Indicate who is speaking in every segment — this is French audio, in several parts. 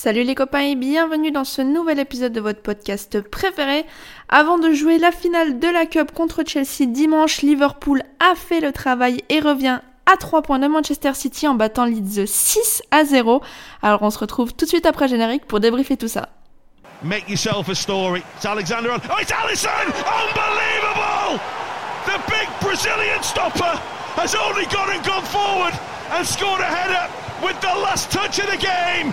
Speaker 1: Salut les copains et bienvenue dans ce nouvel épisode de votre podcast préféré. Avant de jouer la finale de la Cup contre Chelsea dimanche, Liverpool a fait le travail et revient à 3 points de Manchester City en battant Leeds 6 à 0. Alors on se retrouve tout de suite après générique pour débriefer tout ça.
Speaker 2: Make yourself a story. It's Alexander on. Oh, it's Allison! Unbelievable! The big Brazilian stopper has only gone and gone forward and scored a header with the last touch of the game.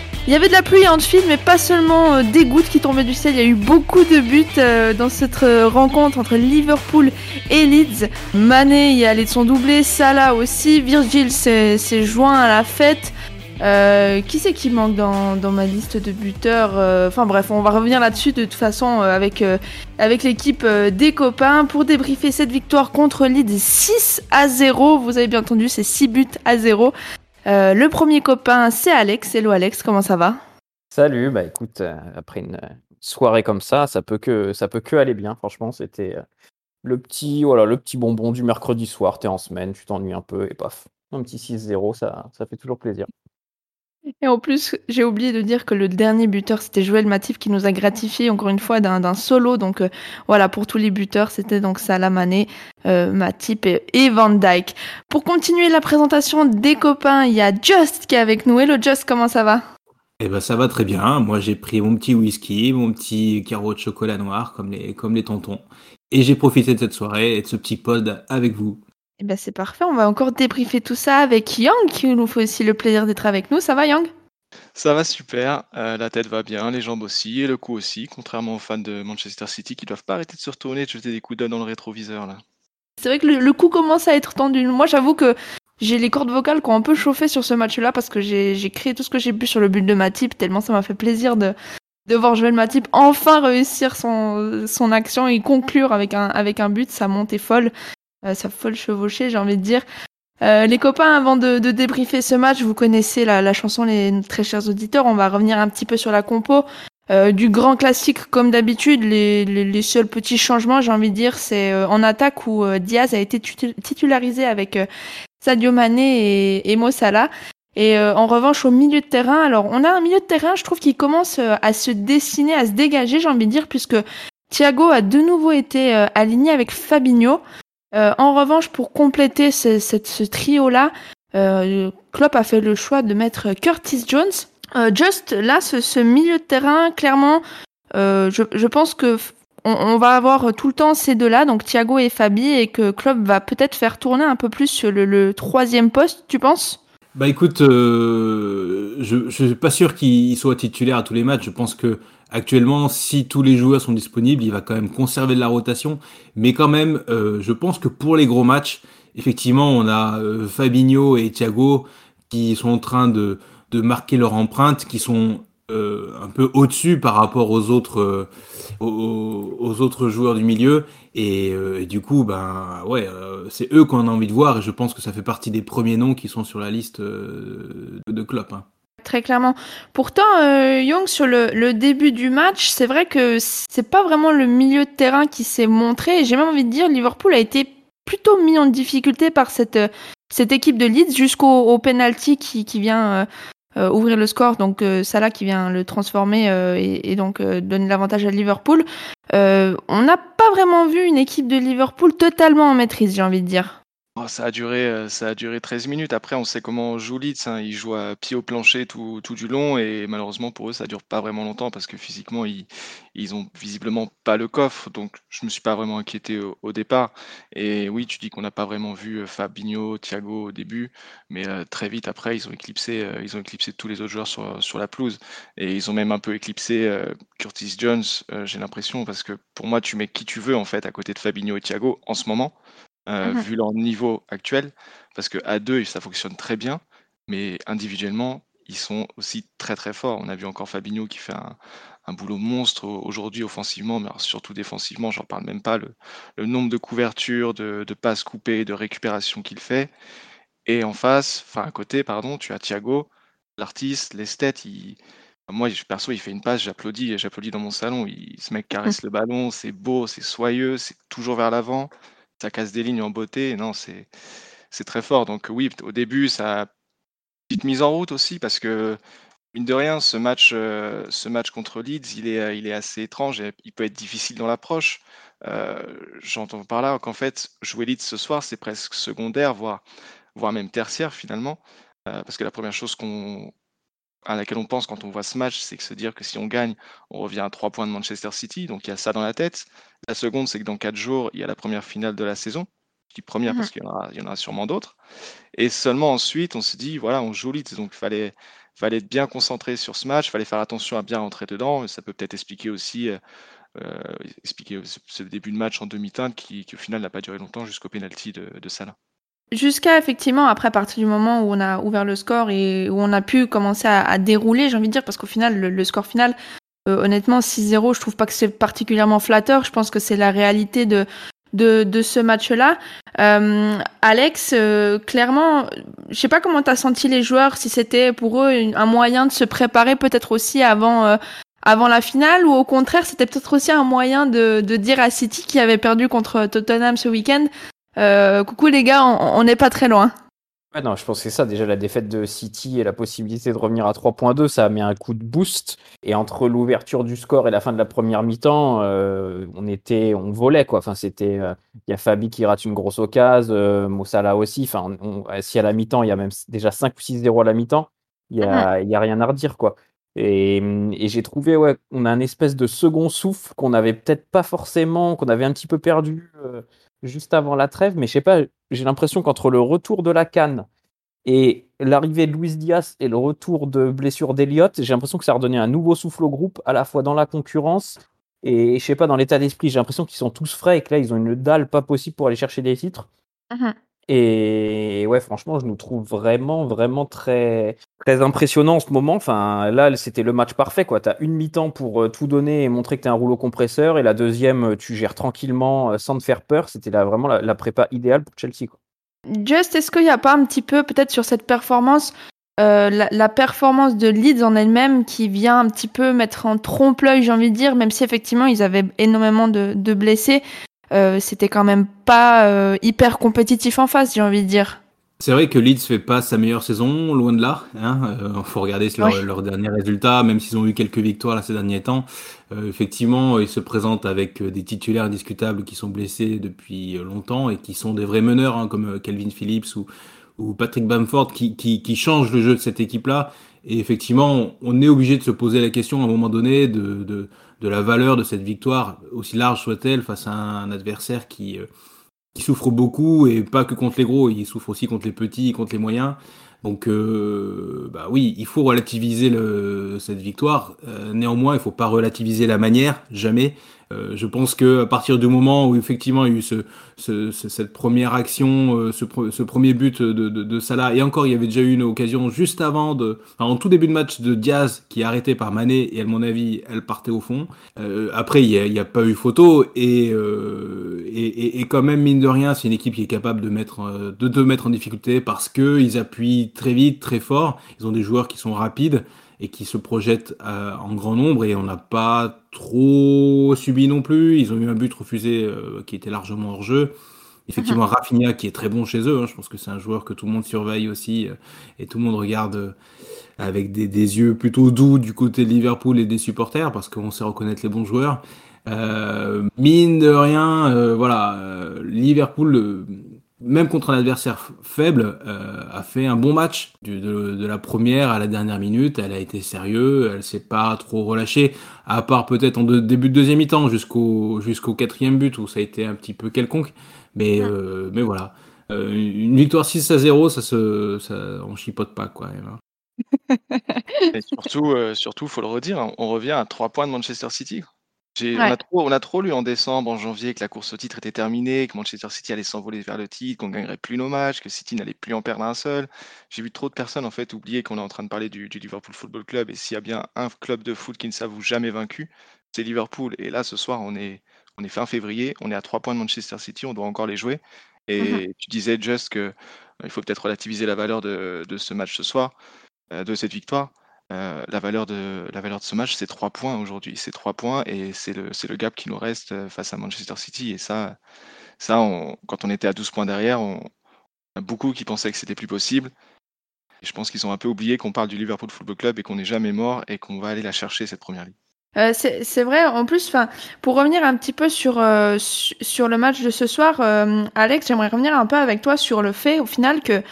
Speaker 1: Il y avait de la pluie en fil, mais pas seulement euh, des gouttes qui tombaient du ciel. Il y a eu beaucoup de buts euh, dans cette euh, rencontre entre Liverpool et Leeds. Mané y est allé de son doublé, Salah aussi, Virgil s'est joint à la fête. Qui c'est qui manque dans, dans ma liste de buteurs Enfin bref, on va revenir là-dessus de toute façon avec, avec l'équipe des copains pour débriefer cette victoire contre Leeds 6 à 0. Vous avez bien entendu, c'est 6 buts à 0. Euh, le premier copain, c'est Alex. Hello Alex, comment ça va?
Speaker 3: Salut, bah écoute, euh, après une soirée comme ça, ça peut que ça peut que aller bien. Franchement, c'était euh, le petit voilà, le petit bonbon du mercredi soir. T'es en semaine, tu t'ennuies un peu et paf, un petit 6-0, ça ça fait toujours plaisir.
Speaker 1: Et en plus, j'ai oublié de dire que le dernier buteur, c'était Joël Matif qui nous a gratifié encore une fois d'un solo. Donc euh, voilà, pour tous les buteurs, c'était donc Salah Mané, euh, Matip et, et Van Dyke. Pour continuer la présentation des copains, il y a Just qui est avec nous. Hello Just, comment ça va?
Speaker 4: Eh ben ça va très bien. Moi j'ai pris mon petit whisky, mon petit carreau de chocolat noir comme les comme les tontons, et j'ai profité de cette soirée et de ce petit pod avec vous.
Speaker 1: Eh ben c'est parfait, on va encore débriefer tout ça avec Yang qui nous fait aussi le plaisir d'être avec nous. Ça va Yang?
Speaker 5: Ça va super, euh, la tête va bien, les jambes aussi, et le cou aussi, contrairement aux fans de Manchester City qui doivent pas arrêter de se retourner et de jeter des coups d'œil dans le rétroviseur là.
Speaker 1: C'est vrai que le, le coup commence à être tendu. Moi j'avoue que j'ai les cordes vocales qui ont un peu chauffé sur ce match-là parce que j'ai créé tout ce que j'ai pu sur le but de Matip, tellement ça m'a fait plaisir de, de voir Joël Matip enfin réussir son, son action et conclure avec un, avec un but. Sa montée folle, sa folle chevauchée, j'ai envie de dire. Euh, les copains, avant de, de débriefer ce match, vous connaissez la, la chanson, les très chers auditeurs. On va revenir un petit peu sur la compo. Euh, du grand classique comme d'habitude, les, les, les seuls petits changements, j'ai envie de dire, c'est euh, en attaque où euh, Diaz a été titularisé avec euh, Sadio Mané et, et Mo Salah. Et euh, en revanche, au milieu de terrain, alors on a un milieu de terrain, je trouve, qui commence euh, à se dessiner, à se dégager, j'ai envie de dire, puisque Thiago a de nouveau été euh, aligné avec Fabinho. Euh, en revanche, pour compléter ce, trio-là, euh, Klopp a fait le choix de mettre Curtis Jones. Euh, just là, ce, milieu de terrain, clairement, euh, je, pense que on, va avoir tout le temps ces deux-là, donc Thiago et Fabi, et que Klopp va peut-être faire tourner un peu plus le, troisième poste, tu penses?
Speaker 4: Bah écoute, je je suis pas sûr qu'il soit titulaire à tous les matchs. Je pense que actuellement, si tous les joueurs sont disponibles, il va quand même conserver de la rotation. Mais quand même, euh, je pense que pour les gros matchs, effectivement, on a euh, Fabinho et Thiago qui sont en train de marquer leur empreinte, qui sont euh, un peu au-dessus par rapport aux autres joueurs du milieu. Et, du coup, ben ouais, c'est eux qu'on a envie de voir. Et je pense que ça fait partie des premiers noms qui sont sur la liste de, de hein.
Speaker 1: Très clairement. Pourtant, euh, Young, sur le, début du match, c'est vrai que c'est pas vraiment le milieu de terrain qui s'est montré. J'ai même envie de dire, Liverpool a été plutôt mis en difficulté par cette, euh, cette équipe de Leeds jusqu'au au penalty qui, vient euh, ouvrir le score. Donc euh, Salah qui vient le transformer et, et donc donner l'avantage à Liverpool. On n'a pas vraiment vu une équipe de Liverpool totalement en maîtrise, j'ai envie de dire.
Speaker 5: Oh, ça a duré, euh, ça a duré 13 minutes. Après, on sait comment joue Leeds. hein. Ils jouent à pied au plancher tout, tout du long et malheureusement pour eux, ça dure pas vraiment longtemps parce que physiquement, ils, ils ont visiblement pas le coffre. Donc, je me suis pas vraiment inquiété au, départ. Et oui, tu dis qu'on n'a pas vraiment vu euh, Fabinho, Thiago au début, mais euh, très vite après, ils ont éclipsé, euh, tous les autres joueurs sur, la pelouse et ils ont même un peu éclipsé euh, Curtis Jones. euh, J'ai l'impression parce que pour moi, tu mets qui tu veux en fait à côté de Fabinho et Thiago en ce moment euh,
Speaker 1: Mhm.
Speaker 5: vu leur niveau actuel, parce que à deux, ça fonctionne très bien, mais individuellement, ils sont aussi très très forts. On a vu encore Fabinho qui fait un, un boulot monstre aujourd'hui offensivement, mais surtout défensivement, j'en parle même pas. Le, le nombre de couvertures, de, de passes coupées, de récupérations qu'il fait. Et en face, enfin à côté, pardon, tu as Thiago, l'artiste, l'esthète, il... moi perso, il fait une passe, j'applaudis, j'applaudis dans mon salon. Il... Ce mec caresse le ballon, c'est beau, c'est soyeux, c'est toujours vers l'avant, ça casse des lignes en beauté. Non, c'est très fort. Donc oui, au début, ça a petite mise en route aussi parce que mine de rien, ce match, euh, ce match contre Leeds, il est, il est assez étrange et il peut être difficile dans l'approche. Euh, J'entends par là qu'en fait, jouer Leeds ce soir, c'est presque secondaire, voire, voire même tertiaire finalement. Euh, parce que la première chose qu'on à laquelle on pense quand on voit ce match, c'est que se dire que si on gagne, on revient à trois points de Manchester City. Donc il y a ça dans la tête. La seconde, c'est que dans quatre jours, il y a la première finale de la saison. Je dis première parce
Speaker 1: Mhm.
Speaker 5: qu'il y, en aura- il y en aura sûrement d'autres. Et seulement ensuite, on se dit, voilà, on joue Leeds. Donc il fallait, fallait être bien concentré sur ce match. Il fallait faire attention à bien rentrer dedans. Ça peut peut-être expliquer aussi euh, euh, expliquer ce, début de match en demi-teinte qui, qui, au final n'a pas duré longtemps jusqu'au penalty de, de Salah.
Speaker 1: Jusqu'à effectivement, après, à partir du moment où on a ouvert le score et où on a pu commencer à, à dérouler, j'ai envie de dire, parce qu'au final, le, le score final, euh, honnêtement, 6-0, je trouve pas que c'est particulièrement flatteur. Je pense que c'est la réalité de, de, de ce match-là. Euh, Alex, euh, clairement, je sais pas comment t'as senti les joueurs, si c'était pour eux un moyen de se préparer peut-être aussi avant, euh, avant la finale, ou au contraire, c'était peut-être aussi un moyen de, de dire à City qui avait perdu contre Tottenham ce week-end, euh, coucou les gars, on n'est pas très loin.
Speaker 3: Ouais, non, je pense que c'est ça. Déjà, la défaite de City et la possibilité de revenir à 3.2, ça a mis un coup de boost. Et entre l'ouverture du score et la fin de la première mi-temps, euh, on était, on volait quoi. Enfin, c'était, euh, il y a Fabi qui rate une grosse occasion, euh, Mossala aussi. Enfin, on- si à la mi-temps, il y a même déjà 5 ou 6-0 à la mi-temps, il y a, il y a rien à redire quoi. Et, et j'ai trouvé, ouais, on a un espèce de second souffle qu'on avait peut-être pas forcément, qu'on avait un petit peu perdu euh, juste avant la trêve. Mais je sais pas, j'ai l'impression qu'entre le retour de la Cannes et l'arrivée de Luis Diaz et le retour de blessure d'Eliott, j'ai l'impression que ça a redonné un nouveau souffle au groupe, à la fois dans la concurrence et je sais pas, dans l'état d'esprit. J'ai l'impression qu'ils sont tous frais et que là, ils ont une dalle pas possible pour aller chercher des titres.
Speaker 1: Mhm.
Speaker 3: Et ouais, franchement, je nous trouve vraiment, vraiment très, très impressionnant en ce moment. Enfin, là, c'était le match parfait, quoi. T'as une mi-temps pour euh, tout donner et montrer que t'es un rouleau compresseur, et la deuxième, euh, tu gères tranquillement euh, sans te faire peur. C'était là, vraiment la, prépa idéale pour Chelsea, quoi.
Speaker 1: Just, est-ce qu'il n'y a pas un petit peu, peut-être sur cette performance, la, performance de Leeds en elle-même qui vient un petit peu mettre en trompe-l'œil, j'ai envie de dire, même si effectivement ils avaient énormément de blessés, euh, c'était quand même pas euh, hyper compétitif en face, j'ai envie de dire.
Speaker 4: C'est vrai que Leeds fait pas sa meilleure saison, loin de là. Hein. Euh, faut regarder leurs
Speaker 1: Oui.
Speaker 4: leurs derniers résultats, même s'ils ont eu quelques victoires là, ces derniers temps. Euh, effectivement, ils se présentent avec des titulaires indiscutables qui sont blessés depuis longtemps et qui sont des vrais meneurs, hein, comme Calvin Phillips ou, ou Patrick Bamford, qui, qui, qui changent le jeu de cette équipe-là. Et effectivement, on est obligé de se poser la question à un moment donné de, de, de la valeur de cette victoire, aussi large soit-elle, face à un adversaire qui, euh, qui souffre beaucoup et pas que contre les gros, il souffre aussi contre les petits et contre les moyens. Donc, euh, bah oui, il faut relativiser le, cette victoire. Euh, néanmoins, il faut pas relativiser la manière, jamais. Euh, je pense que à partir du moment où effectivement il y a eu ce, ce, ce- cette première action, euh, ce, ce premier but de, de, de Salah, et encore il y avait déjà eu une occasion juste avant, de, enfin, en tout début de match de Diaz qui est arrêté par Mané, et à mon avis elle partait au fond. Euh, après il n'y a, a pas eu photo, et, euh, et, et, et quand même mine de rien, c'est une équipe qui est capable de mettre, euh, de te mettre en difficulté parce que ils appuient très vite, très fort. Ils ont des joueurs qui sont rapides et qui se projettent en grand nombre et on n'a pas trop subi non plus. Ils ont eu un but refusé euh, qui était largement hors jeu. Effectivement, Rafinha qui est très bon chez eux. hein. Je pense que c'est un joueur que tout le monde surveille aussi euh, et tout le monde regarde euh, avec des, des yeux plutôt doux du côté de Liverpool et des supporters parce qu'on sait reconnaître les bons joueurs. Euh, mine de rien, euh, voilà, euh, Liverpool, euh, même contre un adversaire faible, euh, a fait un bon match du- de, de la première à la dernière minute. Elle a été sérieux, elle s'est pas trop relâchée, à part peut-être en de- début de deuxième mi-temps jusqu'au jusqu'au quatrième but où ça a été un petit peu quelconque. Mais euh, mais voilà, Euh, une victoire 6 à 0, ça se, ça, on chipote pas quoi. même, hein.
Speaker 5: Et surtout, euh, surtout, faut le redire, on revient à trois points de Manchester City. J'ai on
Speaker 1: Ouais.
Speaker 5: a trop on a trop lu en décembre, en janvier que la course au titre était terminée, que Manchester City allait s'envoler vers le titre, qu'on gagnerait plus nos matchs, que City n'allait plus en perdre un seul. J'ai vu trop de personnes, en fait, oublier qu'on est en train de parler du du Liverpool Football Club et s'il y a bien un club de foot qui ne s'avoue jamais vaincu, c'est Liverpool et là, ce soir, on est on est fin février, on est à 3 points de Manchester City, on doit encore les jouer
Speaker 1: Mmh
Speaker 5: et tu disais juste que, heu, il faut peut-être relativiser la valeur de de ce match ce soir, heu, de cette victoire. Heu, la valeur de la valeur de ce match, c'est 3 points aujourd'hui. C'est 3 points et c'est le le gap qui nous reste, heu, face à Manchester City et ça ça quand on était à 12 points derrière, on a beaucoup qui pensaient que c'était plus possible. Je pense qu'ils ont un peu oublié qu'on parle du Liverpool Football Club et qu'on n'est jamais mort et qu'on va aller la chercher cette première ligue.
Speaker 1: Heu, c'est vrai, en plus, pour revenir un petit peu sur, su sur le match de ce soir, Alex, j'aimerais revenir un peu avec toi sur le fait, au final, que,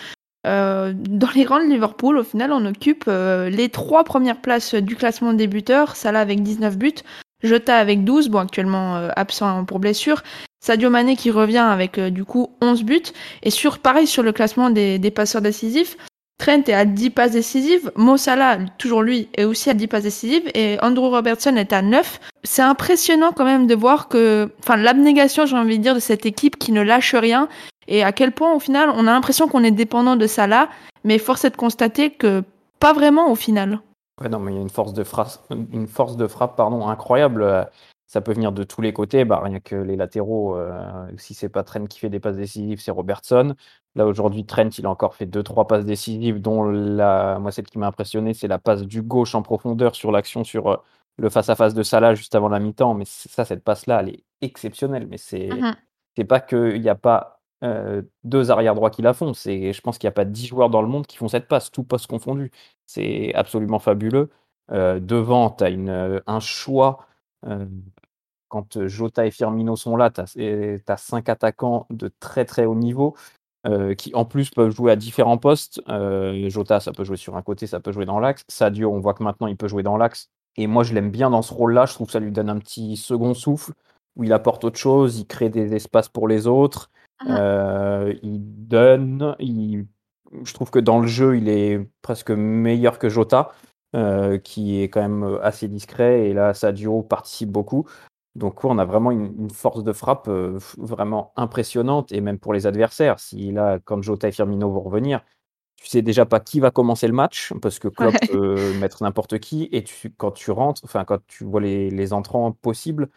Speaker 1: heu, dans les rangs de Liverpool, au final, on occupe, heu, les 3 premières places du classement des buteurs. Salah avec 19 buts, Jota avec 12, bon actuellement, heu, absent pour blessure, Sadio Mané qui revient avec, heu, du coup 11 buts. Et sur pareil sur le classement des des passeurs décisifs, Trent est à 10 passes décisives, Mo Salah, toujours lui, est aussi à 10 passes décisives. Et Andrew Robertson est à 9. C'est impressionnant quand même de voir que, enfin, l'abnégation, j'ai envie de dire, de cette équipe qui ne lâche rien et à quel point, au final, on a l'impression qu'on est dépendant de Salah, mais force est de constater que pas vraiment au final.
Speaker 3: Ouais, non, mais il y a une force de frappe, une force de frappe pardon, incroyable. euh, Ça peut venir de tous les côtés. Bah, rien que les latéraux, euh, si c'est pas Trent qui fait des passes décisives, c'est Robertson. Là, aujourd'hui, Trent, il a encore fait deux, trois passes décisives, dont la, moi, celle qui m'a impressionné, c'est la passe du gauche en profondeur sur l'action sur euh, le face-à-face de Salah juste avant la mi-temps. Mais ça, cette passe-là, elle est exceptionnelle. Mais c'est
Speaker 1: Mhm.
Speaker 3: c'est pas qu'il n'y a pas euh, deux arrière droits qui la font. C'est, je pense qu'il n'y a pas dix joueurs dans le monde qui font cette passe, tout poste confondu. C'est absolument fabuleux. Euh, devant, tu as un choix. euh, quand Jota et Firmino sont là, tu as, cinq attaquants de très très haut niveau euh, qui en plus peuvent jouer à différents postes. Euh, Jota, ça peut jouer sur un côté, ça peut jouer dans l'axe. Sadio, on voit que maintenant il peut jouer dans l'axe. Et moi, je l'aime bien dans ce rôle-là. Je trouve que ça lui donne un petit second souffle où il apporte autre chose, il crée des espaces pour les autres. Euh, il donne. Il... Je trouve que dans le jeu, il est presque meilleur que Jota, euh, qui est quand même assez discret. Et là, Sadio participe beaucoup. Donc, on a vraiment une, une force de frappe euh, vraiment impressionnante, et même pour les adversaires. Si là, quand Jota et Firmino vont revenir, tu sais déjà pas qui va commencer le match, parce que Klopp
Speaker 1: Ouais.
Speaker 3: peut mettre n'importe qui, et tu, quand tu rentres, enfin, quand tu vois les, les entrants possibles,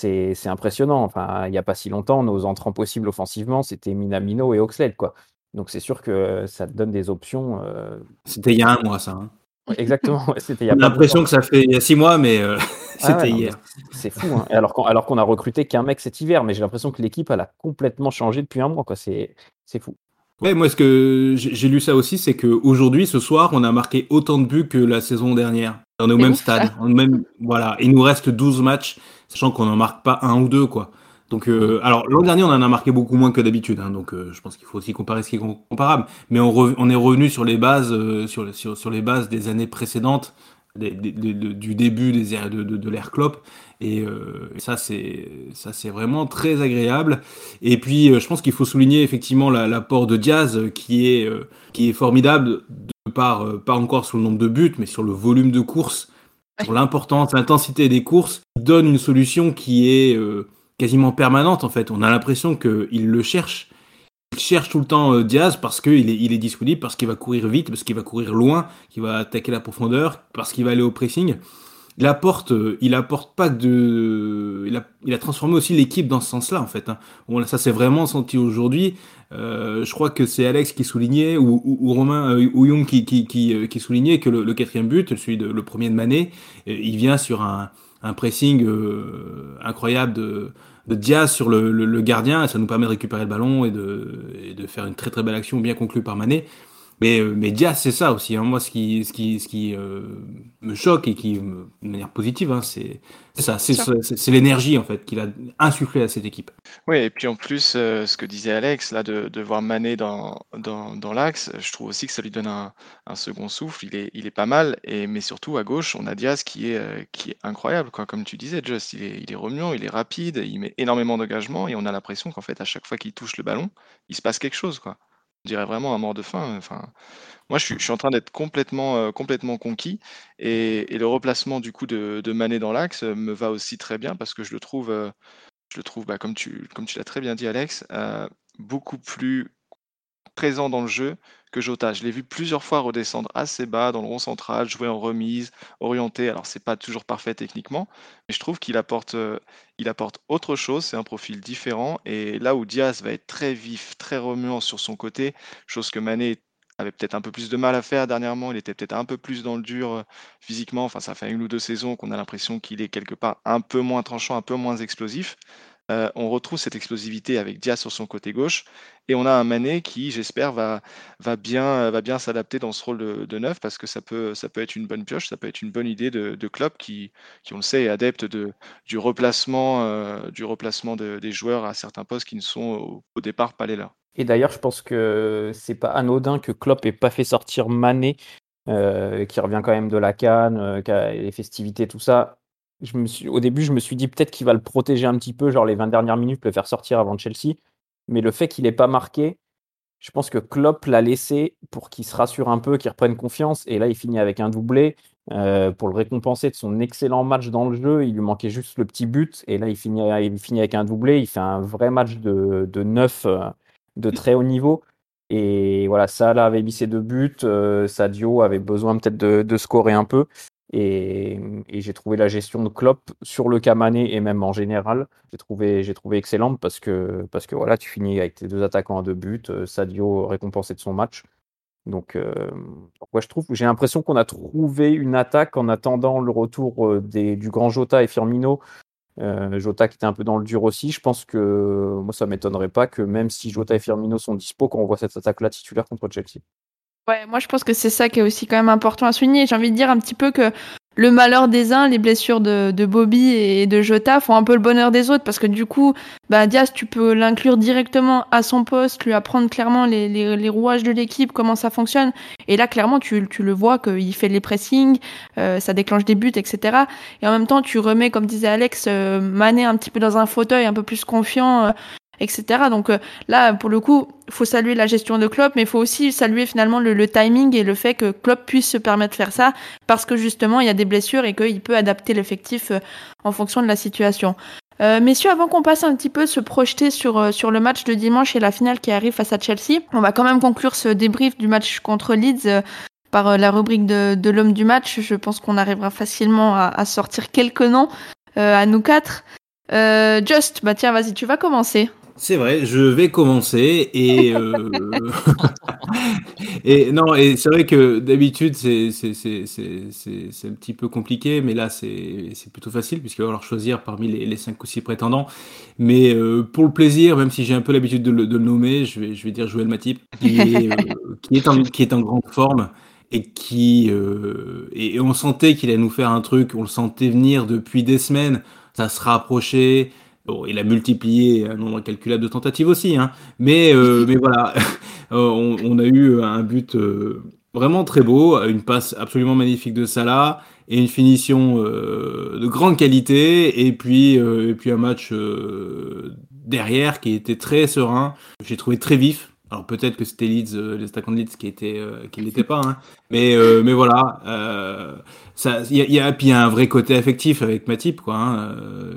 Speaker 3: c'est impressionnant. Enfin, il n'y a pas si longtemps, nos entrants possibles offensivement, c'était Minamino et Oxlade, quoi. Donc, c'est sûr que ça te donne des options. euh,
Speaker 4: C'était il y a un mois, ça. hein.
Speaker 3: ouais, exactement, ouais, c'était il y a
Speaker 4: l'impression que ça fait il y a six mois, mais euh,
Speaker 3: Ah
Speaker 4: c'était
Speaker 3: ouais,
Speaker 4: hier.
Speaker 3: c'est fou, hein. Alors qu'on alors qu'on a recruté qu'un mec cet hiver, mais j'ai l'impression que l'équipe elle a complètement changé depuis un mois, quoi. C'est c'est fou.
Speaker 4: Ouais, moi, ce que j'ai j'ai lu ça aussi, c'est qu'aujourd'hui, ce soir, on a marqué autant de buts que la saison dernière. On est au même
Speaker 1: ouf,
Speaker 4: stade. On même, voilà. Il nous reste 12 matchs, sachant qu'on n'en marque pas un ou deux, quoi. Donc, euh, alors, l'an dernier, on en a marqué beaucoup moins que d'habitude. Hein, donc, euh, je pense qu'il faut aussi comparer ce qui est com- comparable. Mais on, re- on est revenu sur les bases, euh, sur, les- sur, sur les bases des années précédentes, des- des- des- de- du début des de, de, de l'ère Klopp. Et euh, ça, c'est ça, c'est vraiment très agréable. Et puis, euh, je pense qu'il faut souligner effectivement la- l'apport de Diaz, euh, qui est euh, qui est formidable euh, pas encore sur le nombre de buts, mais sur le volume de courses, sur l'importance, l'intensité des courses. Donne une solution qui est euh, quasiment permanente en fait. On a l'impression qu'il le cherche. Il cherche tout le temps euh, Diaz parce qu'il est, il est disponible, parce qu'il va courir vite, parce qu'il va courir loin, qu'il va attaquer la profondeur, parce qu'il va aller au pressing. Il apporte, euh, il apporte pas de, il a, transformé aussi l'équipe dans ce sens-là en fait. hein. Ça c'est vraiment senti aujourd'hui. Euh, je crois que c'est Alex qui soulignait ou, ou, Romain euh, ou Young qui, soulignait que le, quatrième but, celui de le premier de Mané, il vient sur un, pressing incroyable de, Diaz sur le, gardien ça nous permet de récupérer le ballon et de, et de faire une très très belle action bien conclue par Mané. Mais, euh, mais Diaz, c'est ça aussi. Hein. Moi, ce qui, ce qui, ce qui euh, me choque et qui, me, de manière positive, hein, c'est ça. C'est l'énergie en fait qu'il a insufflé à cette équipe.
Speaker 5: Oui, et puis en plus, euh, ce que disait Alex, là, de, de voir Mané dans, dans, dans l'axe, je trouve aussi que ça lui donne un, un second souffle. Il est, il est pas mal, et, mais surtout à gauche, on a Diaz qui est, euh, qui est incroyable, quoi. Comme tu disais, Just, il est, il est remuant, il est rapide, il met énormément d'engagement, et on a l'impression qu'en fait, à chaque fois qu'il touche le ballon, il se passe quelque chose, quoi. On dirait vraiment un mort de faim. Moi, je suis, en train d'être complètement, euh, complètement conquis. Et, le replacement du coup de, Mané dans l'axe euh, me va aussi très bien parce que je le trouve, euh, je le trouve, bah, comme tu, comme tu l'as très bien dit, Alex, beaucoup plus présent dans le jeu que Jota. Je l'ai vu plusieurs fois redescendre assez bas dans le rond central, jouer en remise, orienté. Alors, c'est pas toujours parfait techniquement, mais je trouve qu'il apporte, euh, il apporte autre chose. C'est un profil différent. Et là où Diaz va être très vif, très remuant sur son côté, chose que Mané avait peut-être un peu plus de mal à faire dernièrement. Il était peut-être un peu plus dans le dur euh, physiquement. Enfin, ça fait une ou deux saisons qu'on a l'impression qu'il est quelque part un peu moins tranchant, un peu moins explosif. Euh, on retrouve cette explosivité avec Diaz sur son côté gauche et on a un Mané qui, j'espère, va, va bien, s'adapter dans ce rôle de, neuf parce que ça peut, être une bonne pioche, ça peut être une bonne idée de, de club qui, on le sait, est adepte de, du replacement, euh, des joueurs à certains postes qui ne sont au, départ pas les leurs.
Speaker 3: Et d'ailleurs, je pense que c'est pas anodin que Klopp ait pas fait sortir Mané, euh, qui revient quand même de la canne, euh, les festivités, tout ça je me suis, au début, je me suis dit peut-être qu'il va le protéger un petit peu, genre les 20 dernières minutes, le faire sortir avant Chelsea. Mais le fait qu'il n'ait pas marqué, je pense que Klopp l'a laissé pour qu'il se rassure un peu, qu'il reprenne confiance. Et là, il finit avec un doublé euh, pour le récompenser de son excellent match dans le jeu. Il lui manquait juste le petit but. Et là, il finit, avec un doublé. Il fait un vrai match de, de neuf euh, de très haut niveau. Et voilà, Salah avait mis ses deux buts. Euh, Sadio avait besoin peut-être de, scorer un peu. Et, j'ai trouvé la gestion de Klopp sur le Kamané et même en général, j'ai trouvé, trouvé excellente parce que, parce que voilà, tu finis avec tes deux attaquants à deux buts, euh, Sadio récompensé de son match. Donc, euh, je trouve, j'ai l'impression qu'on a trouvé une attaque en attendant le retour euh, des, du grand Jota et Firmino. Euh, Jota qui était un peu dans le dur aussi. Je pense que moi, ça m'étonnerait pas que même si Jota et Firmino sont dispo, qu'on voit cette attaque-là titulaire contre Chelsea.
Speaker 1: Ouais, moi je pense que c'est ça qui est aussi quand même important à souligner. J'ai envie de dire un petit peu que le malheur des uns, les blessures de, Bobby et de Jota font un peu le bonheur des autres parce que du coup, bah, Diaz, tu peux l'inclure directement à son poste, lui apprendre clairement les, les, les rouages de l'équipe, comment ça fonctionne. Et là, clairement, tu, tu le vois qu'il fait les pressings, euh, ça déclenche des buts, etc. Et en même temps, tu remets, comme disait Alex, euh, Mané un petit peu dans un fauteuil, un peu plus confiant. Euh, etc. Donc euh, là, pour le coup, faut saluer la gestion de Klopp, mais faut aussi saluer finalement le, timing et le fait que Klopp puisse se permettre de faire ça, parce que justement, il y a des blessures et qu'il peut adapter l'effectif euh, en fonction de la situation. Euh, messieurs, avant qu'on passe un petit peu se projeter sur, sur le match de dimanche et la finale qui arrive face à Chelsea, on va quand même conclure ce débrief du match contre Leeds par la rubrique de, de l'homme du match. Je pense qu'on arrivera facilement à, à, sortir quelques noms à nous quatre. Just, bah tiens, vas-y, tu vas commencer.
Speaker 4: C'est vrai, je vais commencer et euh... et non et c'est vrai que d'habitude c'est un petit peu compliqué mais là c'est plutôt facile puisqu'il va falloir choisir parmi les, les cinq ou six prétendants. Mais euh, pour le plaisir même si j'ai un peu l'habitude de, de, le nommer je vais je vais dire Joël Matip qui est euh, qui est en qui est en grande forme et qui et, et on sentait qu'il allait nous faire un truc on le sentait venir depuis des semaines ça se rapprochait Bon, il a multiplié un nombre incalculable de tentatives aussi, hein. mais, euh, mais voilà, on, on, a eu un but euh, vraiment très beau, une passe absolument magnifique de Salah et une finition euh, de grande qualité, et puis, et puis un match derrière qui était très serein, j'ai trouvé très vif. Alors peut-être que c'était Leeds, les attaquants de Leeds qui était qui l'était pas, hein. mais mais voilà ça, il y a, y a, puis il y a un vrai côté affectif avec Matip, quoi. Hein.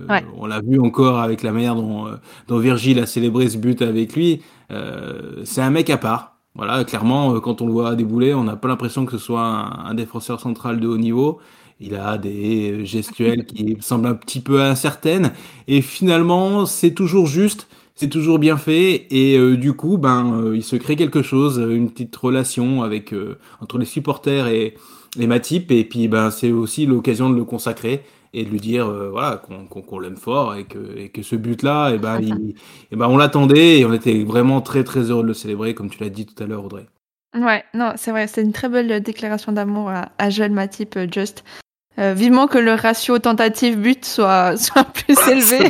Speaker 1: Ouais.
Speaker 4: On l'a vu encore avec la manière dont, dont Virgile a célébré ce but avec lui. Euh, c'est un mec à part. Voilà, clairement, quand on le voit débouler, on n'a pas l'impression que ce soit un, un, défenseur central de haut niveau. Il a des gestuelles qui semblent un petit peu incertaines. Et finalement, c'est toujours juste, c'est toujours bien fait. Et euh, du coup, ben, euh, il se crée quelque chose, une petite relation avec euh, entre les supporters et et Matip et puis ben c'est aussi l'occasion de le consacrer et de lui dire euh, voilà qu'on qu qu l'aime fort et que, et que ce but là et ben, il, et ben on l'attendait et on était vraiment très très heureux de le célébrer comme tu l'as dit tout à l'heure Audrey.
Speaker 1: Ouais, non, c'est vrai, c'est une très belle déclaration d'amour à, à Joël Matip Just. Euh, vivement que le ratio tentative but soit soit plus élevé.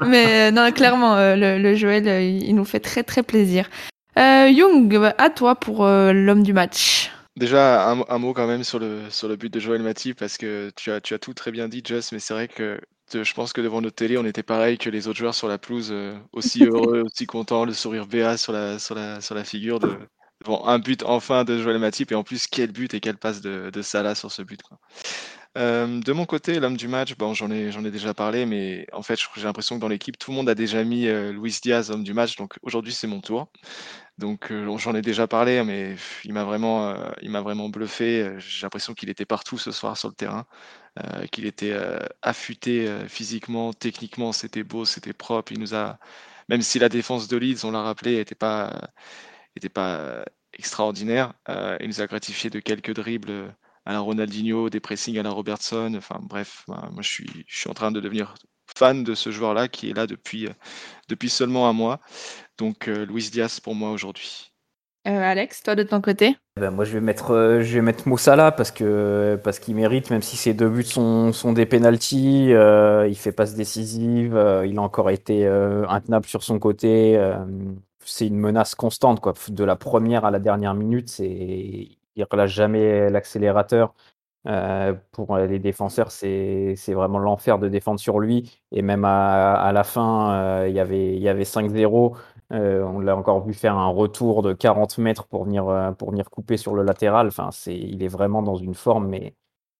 Speaker 1: Mais euh, non, clairement euh, le, le, Joël il nous fait très très plaisir. Young, à toi pour l'homme du match.
Speaker 5: Déjà, un, un, mot quand même sur le, sur le but de Joël Matip, parce que tu as, tu as tout très bien dit, Just, mais c'est vrai que je pense que devant notre télé, on était pareil que les autres joueurs sur la pelouse, euh, aussi heureux, aussi contents, le sourire béat sur la, sur la, sur la figure de, devant un but enfin de Joël Matip. Et en plus, quel but et quelle passe de, de Salah sur ce but. Euh, de mon côté, l'homme du match, bon, j'en ai, ai déjà parlé, mais en fait, j'ai l'impression que dans l'équipe, tout le monde a déjà mis euh, Luis Diaz homme du match. Donc aujourd'hui, c'est mon tour. Donc euh, j'en ai déjà parlé, mais il m'a vraiment, il m'a vraiment bluffé. J'ai l'impression qu'il était partout ce soir sur le terrain, qu'il était affûté physiquement, techniquement, c'était beau, c'était propre. Il nous a, même si la défense de Leeds, on l'a rappelé, était pas, était pas extraordinaire, euh, il nous a gratifié de quelques dribbles à la Ronaldinho, des pressings à la Robertson. Enfin bref, ben, moi je suis, je suis en train de devenir fan de ce joueur-là qui est là depuis, depuis seulement un mois. Donc euh, Luis Diaz pour moi aujourd'hui.
Speaker 1: Euh, Alex, toi de ton côté?
Speaker 3: Ben, moi, je vais mettre, euh, je vais mettre Moussala parce que parce qu'il mérite, même si ses deux buts sont, sont des penalties, euh, il fait passe décisive, euh, il a encore été euh, intenable sur son côté. Euh, c'est une menace constante, quoi. De la première à la dernière minute, c'est il relâche jamais l'accélérateur. Euh, pour les défenseurs, c'est vraiment l'enfer de défendre sur lui. Et même à, à la fin, euh, il y avait il y avait 5-0. Euh, on l'a encore vu faire un retour de 40 mètres pour venir, euh, pour venir couper sur le latéral. Enfin, c'est, il est vraiment dans une forme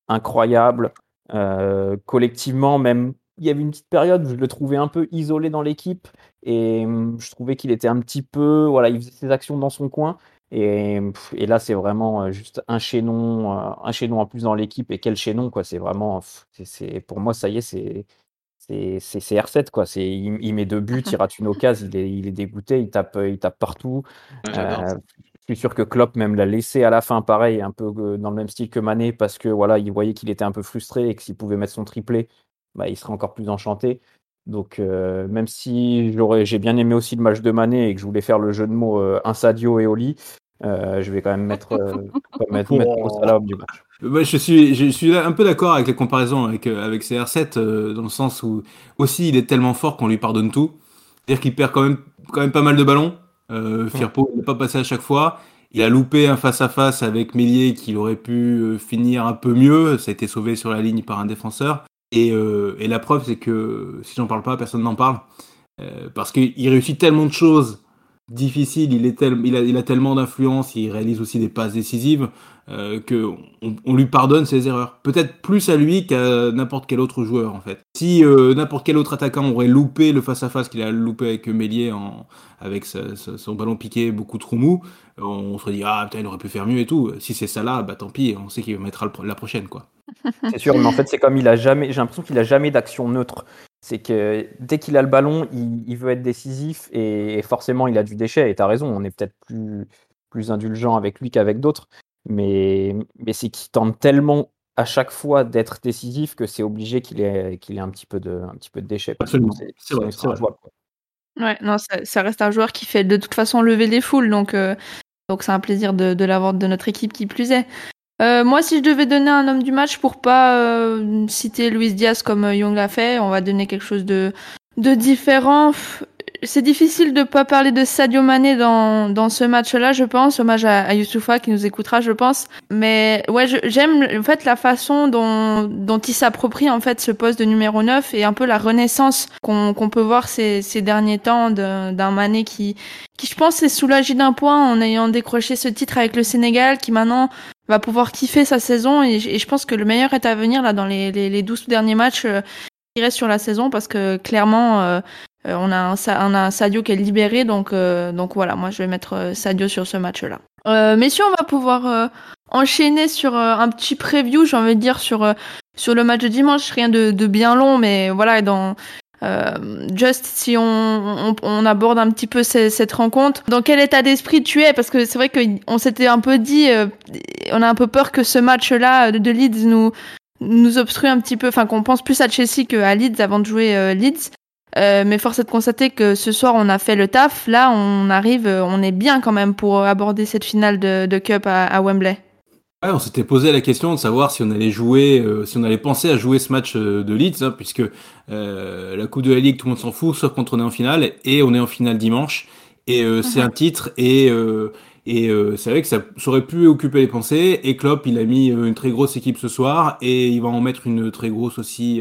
Speaker 3: incroyable. Euh, collectivement, même, il y avait une petite période où je le trouvais un peu isolé dans l'équipe et hum, je trouvais qu'il était un petit peu, voilà, il faisait ses actions dans son coin. Et, pff, et là, c'est vraiment euh, juste un chaînon, euh, un chaînon en plus dans l'équipe. Et quel chaînon, quoi. C'est vraiment, c'est, pour moi, ça y est, c'est, c'est c'est- c'est R7 quoi. C'est il, il met deux buts, il rate une occasion, il est, il est dégoûté, il tape, il tape partout.
Speaker 5: Ouais.
Speaker 3: Euh, je suis sûr que Klopp même l'a laissé à la fin, pareil, un peu dans le même style que Mané, parce que voilà, il voyait qu'il était un peu frustré et que s'il pouvait mettre son triplé, bah, il serait encore plus enchanté. Donc euh, même si j'aurais, j'ai bien aimé aussi le match de Mané et que je voulais faire le jeu de mots euh, un Sadio et Oli, euh, je vais quand même mettre, euh, quand même mettre, mettre du match.
Speaker 4: Moi, je suis, je suis un peu d'accord avec la comparaison avec, euh, avec CR7, euh, dans le sens où aussi il est tellement fort qu'on lui pardonne tout. C'est-à-dire qu'il perd quand même, quand même pas mal de ballons. Euh, Firpo n'est pas passé à chaque fois. Il a loupé un face-à-face avec Mélier qu'il aurait pu finir un peu mieux. Ça a été sauvé sur la ligne par un défenseur. Et, euh, et la preuve, c'est que si j'en parle pas, personne n'en parle. Euh, parce qu'il réussit tellement de choses difficiles, il, a, tellement d'influence, il réalise aussi des passes décisives euh, que on, lui pardonne ses erreurs. Peut-être plus à lui qu'à n'importe quel autre joueur en fait. Si euh, n'importe quel autre attaquant aurait loupé le face-à-face qu'il a loupé avec Mélier avec son ballon piqué beaucoup trop mou, on se dit ah putain il aurait pu faire mieux et tout. Si c'est ça là, bah tant pis, on sait qu'il mettra la prochaine quoi.
Speaker 3: C'est sûr, mais en fait, c'est comme il a jamais, j'ai l'impression qu'il a jamais d'action neutre. C'est que dès qu'il a le ballon, il, il veut être décisif et, et forcément il a du déchet. Et t'as raison, on est peut-être plus, plus indulgent avec lui qu'avec d'autres. Mais, mais c'est qu'il tente tellement à chaque fois d'être décisif que c'est obligé qu'il ait, qu'il ait un petit peu de, un petit peu de déchet.
Speaker 4: Absolument, c'est vrai, c'est.
Speaker 1: Ouais, non, ça, ça reste un joueur qui fait de toute façon lever les foules, donc euh, donc c'est un plaisir de, de l'avoir de notre équipe qui plus est. Euh, moi, si je devais donner un homme du match pour pas euh, citer Luis Diaz comme euh, Young l'a fait, on va donner quelque chose de de différent. C'est difficile de pas parler de Sadio Mané dans dans ce match-là, je pense. Hommage à, à Youssoufa qui nous écoutera, je pense. Mais ouais, j'aime en fait la façon dont dont il s'approprie en fait ce poste de numéro 9 et un peu la renaissance qu'on qu'on peut voir ces ces derniers temps d'un Mané qui qui je pense s'est soulagé d'un point en ayant décroché ce titre avec le Sénégal, qui maintenant va pouvoir kiffer sa saison et, et je pense que le meilleur est à venir là dans les les, les 12 derniers matchs euh, qui restent sur la saison parce que clairement euh, on a un on a un Sadio qui est libéré donc euh, donc voilà moi je vais mettre euh, Sadio sur ce match là. Euh, messieurs on va pouvoir euh, enchaîner sur euh, un petit preview j'ai envie de dire sur euh, sur le match de dimanche rien de, de bien long mais voilà dans euh, Just, si on, on, on aborde un petit peu ce- cette rencontre, dans quel état d'esprit tu es? Parce que c'est vrai qu'on s'était un peu dit, euh, on a un peu peur que ce match-là de, de Leeds nous nous obstrue un petit peu, enfin qu'on pense plus à Chelsea qu'à Leeds avant de jouer euh, Leeds. Euh, mais force est de constater que ce soir on a fait le taf. Là, on arrive, euh, on est bien quand même pour aborder cette finale de, de Cup à, à Wembley.
Speaker 4: Ouais, on s'était posé la question de savoir si on allait jouer, euh, si on allait penser à jouer ce match euh, de Leeds, hein, puisque euh, la Coupe de la Ligue, tout le monde s'en fout, sauf quand on est en finale, et on est en finale dimanche, et c'est
Speaker 1: Mhm.
Speaker 4: un titre, et Et c'est vrai que ça, ça aurait pu occuper les pensées. Et Klopp, il a mis une très grosse équipe ce soir et il va en mettre une très grosse aussi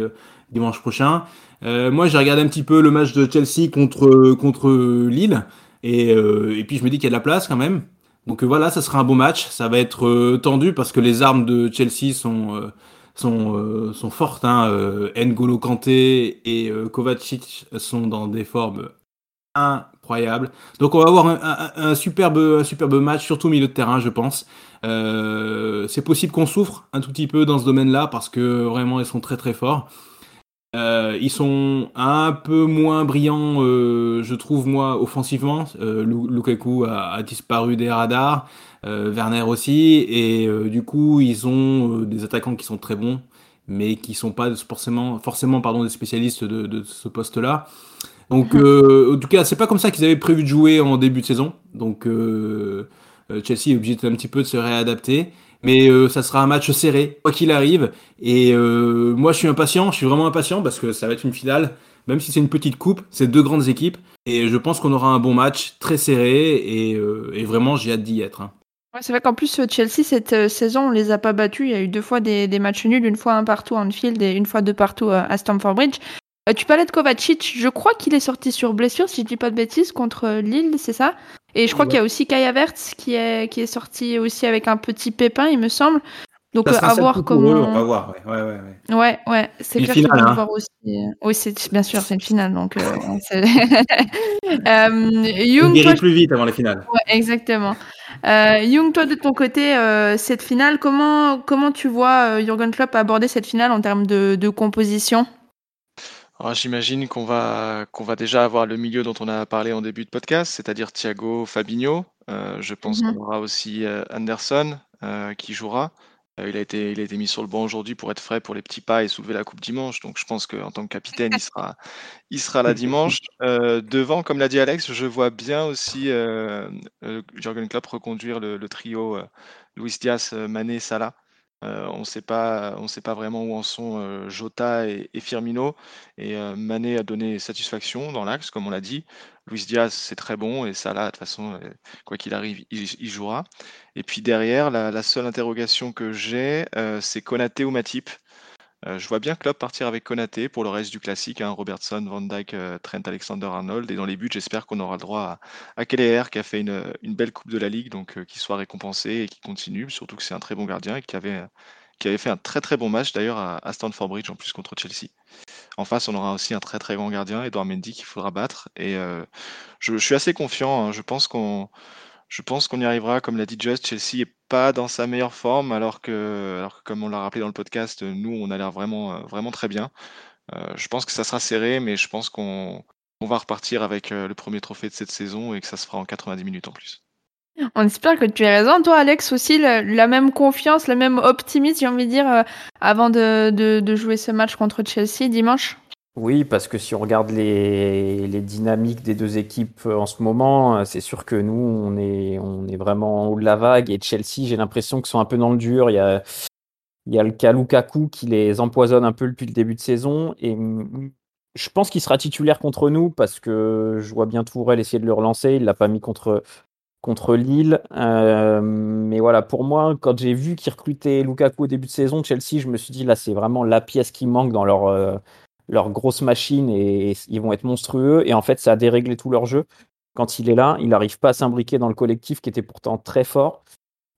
Speaker 4: dimanche prochain. Euh, moi, j'ai regardé un petit peu le match de Chelsea contre contre Lille et, euh, et puis je me dis qu'il y a de la place quand même. Donc euh, voilà, ça sera un beau match. Ça va être tendu parce que les armes de Chelsea sont sont sont fortes. Hein. N'Golo Kanté et Kovacic sont dans des formes incroyables. Donc on va avoir un, superbe un superbe match, surtout au milieu de terrain, je pense. C'est possible qu'on souffre un tout petit peu dans ce domaine-là parce que vraiment ils sont très très forts. Euh, ils sont un peu moins brillants, euh, je trouve moi, offensivement. Euh, Lu- Lukaku a, a disparu des radars, euh, Werner aussi, et euh, du coup ils ont euh, des attaquants qui sont très bons, mais qui sont pas forcément, forcément pardon, des spécialistes de, de ce poste-là. Donc, euh, en tout cas, c'est pas comme ça qu'ils avaient prévu de jouer en début de saison. Donc, Chelsea est obligé un petit peu de se réadapter. Mais euh, ça sera un match serré, quoi qu'il arrive. Et euh, moi, je suis impatient, je suis vraiment impatient parce que ça va être une finale. Même si c'est une petite coupe, c'est deux grandes équipes. Et je pense qu'on aura un bon match, très serré. Et, euh, et vraiment, j'ai hâte d'y être. hein.
Speaker 1: Ouais, c'est vrai qu'en plus, euh, Chelsea, cette euh, saison, on les a pas battus. Il y a eu deux fois des, matchs nuls, une fois un partout à Anfield et une fois deux partout à Stamford Bridge. Euh, tu parlais de Kovacic, je crois qu'il est sorti sur blessure, si je dis pas de bêtises, contre Lille, c'est ça? Et je crois
Speaker 4: Ouais.
Speaker 1: qu'il y a aussi Kai Havertz qui est, qui est sorti aussi avec un petit pépin, il me semble. Donc euh, à voir comment...
Speaker 4: eux, on va voir. Ouais, ouais, ouais, ouais.
Speaker 1: Ouais, ouais, c'est clair
Speaker 4: finale, hein.
Speaker 1: devoir aussi. euh, Oui, c'est bien sûr, c'est une finale, donc. euh, euh, Young, toi,
Speaker 4: plus vite avant la finale.
Speaker 1: Ouais, exactement. Euh, Young, toi de ton côté, cette finale, comment comment tu vois Jurgen Klopp aborder cette finale en termes de, de composition?
Speaker 5: Alors, J'imagine qu'on va, qu'on va déjà avoir le milieu dont on a parlé en début de podcast, c'est-à-dire Thiago, Fabinho. Euh, je pense
Speaker 1: Mhm.
Speaker 5: qu'on aura aussi euh, Anderson euh, qui jouera. Il a été, il a été mis sur le banc aujourd'hui pour être frais pour les petits pas et soulever la coupe dimanche. Donc je pense qu'en tant que capitaine, il sera, il sera là dimanche. Devant, comme l'a dit Alex, je vois bien aussi Jurgen Klopp reconduire le, le trio Luis Diaz, Mané, Salah. Euh, on ne sait pas, vraiment où en sont euh, Jota et, Firmino. Et euh, Mané a donné satisfaction dans l'axe, comme on l'a dit. Luis Diaz, c'est très bon. Et Salah, de toute façon, euh, quoi qu'il arrive, il, jouera. Et puis derrière, la, seule interrogation que j'ai, c'est Konaté ou Matip. Euh, je vois bien Klopp partir avec Konaté pour le reste du classique, hein, Robertson, Van Dijk, euh, Trent Alexander-Arnold. Et dans les buts, j'espère qu'on aura le droit à, à Kelleher qui a fait une, belle Coupe de la Ligue, donc euh, soit récompensé et qu'il continue. Surtout que c'est un très bon gardien et qui avait, fait un très très bon match d'ailleurs à, à Stamford Bridge en plus contre Chelsea. En face, on aura aussi un très très grand gardien, Edouard Mendy, qu'il faudra battre. Et euh, je, je suis assez confiant. hein. Je pense qu'on je pense qu'on y arrivera. Comme l'a dit Just, Chelsea est pas dans sa meilleure forme, alors que, alors comme on l'a rappelé dans le podcast, nous, on a l'air vraiment, euh, très bien. Euh, je pense que ça sera serré, mais je pense qu'on on va repartir avec euh, le premier trophée de cette saison et que ça se fera en 90 minutes en plus.
Speaker 1: On espère que tu as raison. Toi, Alex, aussi, la, même confiance, le même optimisme, j'ai envie de dire, avant de, de jouer ce match contre Chelsea dimanche?
Speaker 3: Oui, parce que si on regarde les, les dynamiques des deux équipes euh, en ce moment, euh, c'est sûr que nous, on est, on est vraiment en haut de la vague. Et Chelsea, j'ai l'impression qu'ils sont un peu dans le dur. Il y a, il y a le cas Lukaku qui les empoisonne un peu depuis le début de saison. Et mm, je pense qu'il sera titulaire contre nous parce que je vois bien Tourelle essayer de le relancer. Il l'a pas mis contre, contre Lille. Euh, mais voilà, pour moi, quand j'ai vu qu'ils recrutaient Lukaku au début de saison, Chelsea, je me suis dit là, c'est vraiment la pièce qui manque dans leur. Leur grosse machine et ils vont être monstrueux. Et en fait, ça a déréglé tout leur jeu. Quand il est là, il n'arrive pas à s'imbriquer dans le collectif qui était pourtant très fort.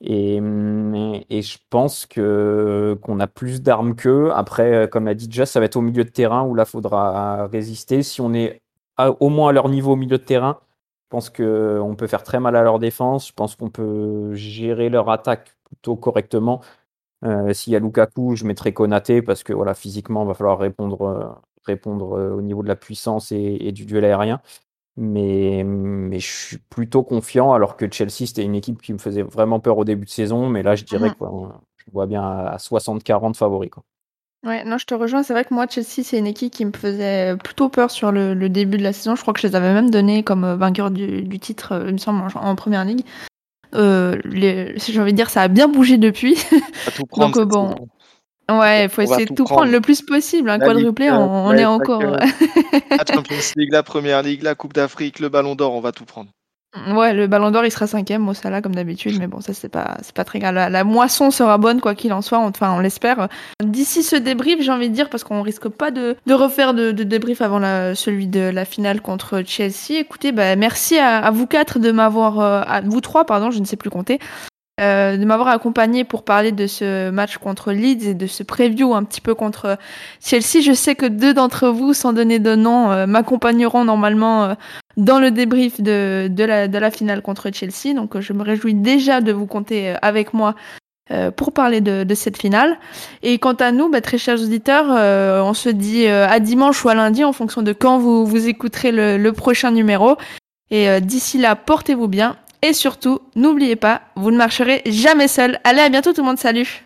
Speaker 3: Et, hum, et je pense que qu'on a plus d'armes qu'eux. Après, euh, comme l'a dit Just, ça va être au milieu de terrain où là, faudra résister. Si on est au moins à leur niveau au milieu de terrain, je pense qu'on peut faire très mal à leur défense. Je pense qu'on peut gérer leur attaque plutôt correctement. Euh, S'il y a Lukaku, je mettrai Konaté parce que voilà, physiquement, il va falloir répondre, euh, répondre euh, au niveau de la puissance et, et du duel aérien. Mais, mais je suis plutôt confiant, alors que Chelsea, c'était une équipe qui me faisait vraiment peur au début de saison. Mais là, je dirais quoi, je vois bien à 60-40 favoris. Quoi.
Speaker 1: Ouais, non, je te rejoins. C'est vrai que moi, Chelsea, c'est une équipe qui me faisait plutôt peur sur le, le début de la saison. Je crois que je les avais même donnés comme vainqueurs du, du titre, il me semble, en, en première ligue. Euh, les- j'ai envie de dire, ça a bien bougé depuis.
Speaker 5: Tout prendre
Speaker 1: Donc, bon. Ouais, il faut essayer de tout prendre
Speaker 5: prendre.
Speaker 1: le plus possible. Un
Speaker 5: La Ligue,
Speaker 1: quadruplé, on, on
Speaker 5: ouais,
Speaker 1: est encore.
Speaker 5: La Champions League, la Première Ligue, la Coupe d'Afrique, le Ballon d'Or, on va tout prendre.
Speaker 1: Ouais, le Ballon d'Or, il sera cinquième, Salah comme d'habitude, mais bon, ça c'est pas, c'est pas très grave. La, la moisson sera bonne quoi qu'il en soit. Enfin, on l'espère. D'ici ce débrief, j'ai envie de dire, parce qu'on risque pas de, de refaire de, de débrief avant la, celui de la finale contre Chelsea. Écoutez, bah, merci à, à vous quatre de m'avoir, euh, à vous trois, pardon, je ne sais plus compter, euh, de m'avoir accompagné pour parler de ce match contre Leeds et de ce preview un petit peu contre Chelsea. Je sais que deux d'entre vous, sans donner de nom, euh, m'accompagneront normalement euh, dans le débrief de, de, la, de la finale contre Chelsea. Donc je me réjouis déjà de vous compter euh, avec moi euh, pour parler de, de, cette finale. Et quant à nous, bah, très chers auditeurs, euh, on se dit à dimanche ou à lundi en fonction de quand vous, vous écouterez le, le prochain numéro. Et d'ici là, portez-vous bien et surtout, n'oubliez pas, vous ne marcherez jamais seul. Allez, à bientôt tout le monde, salut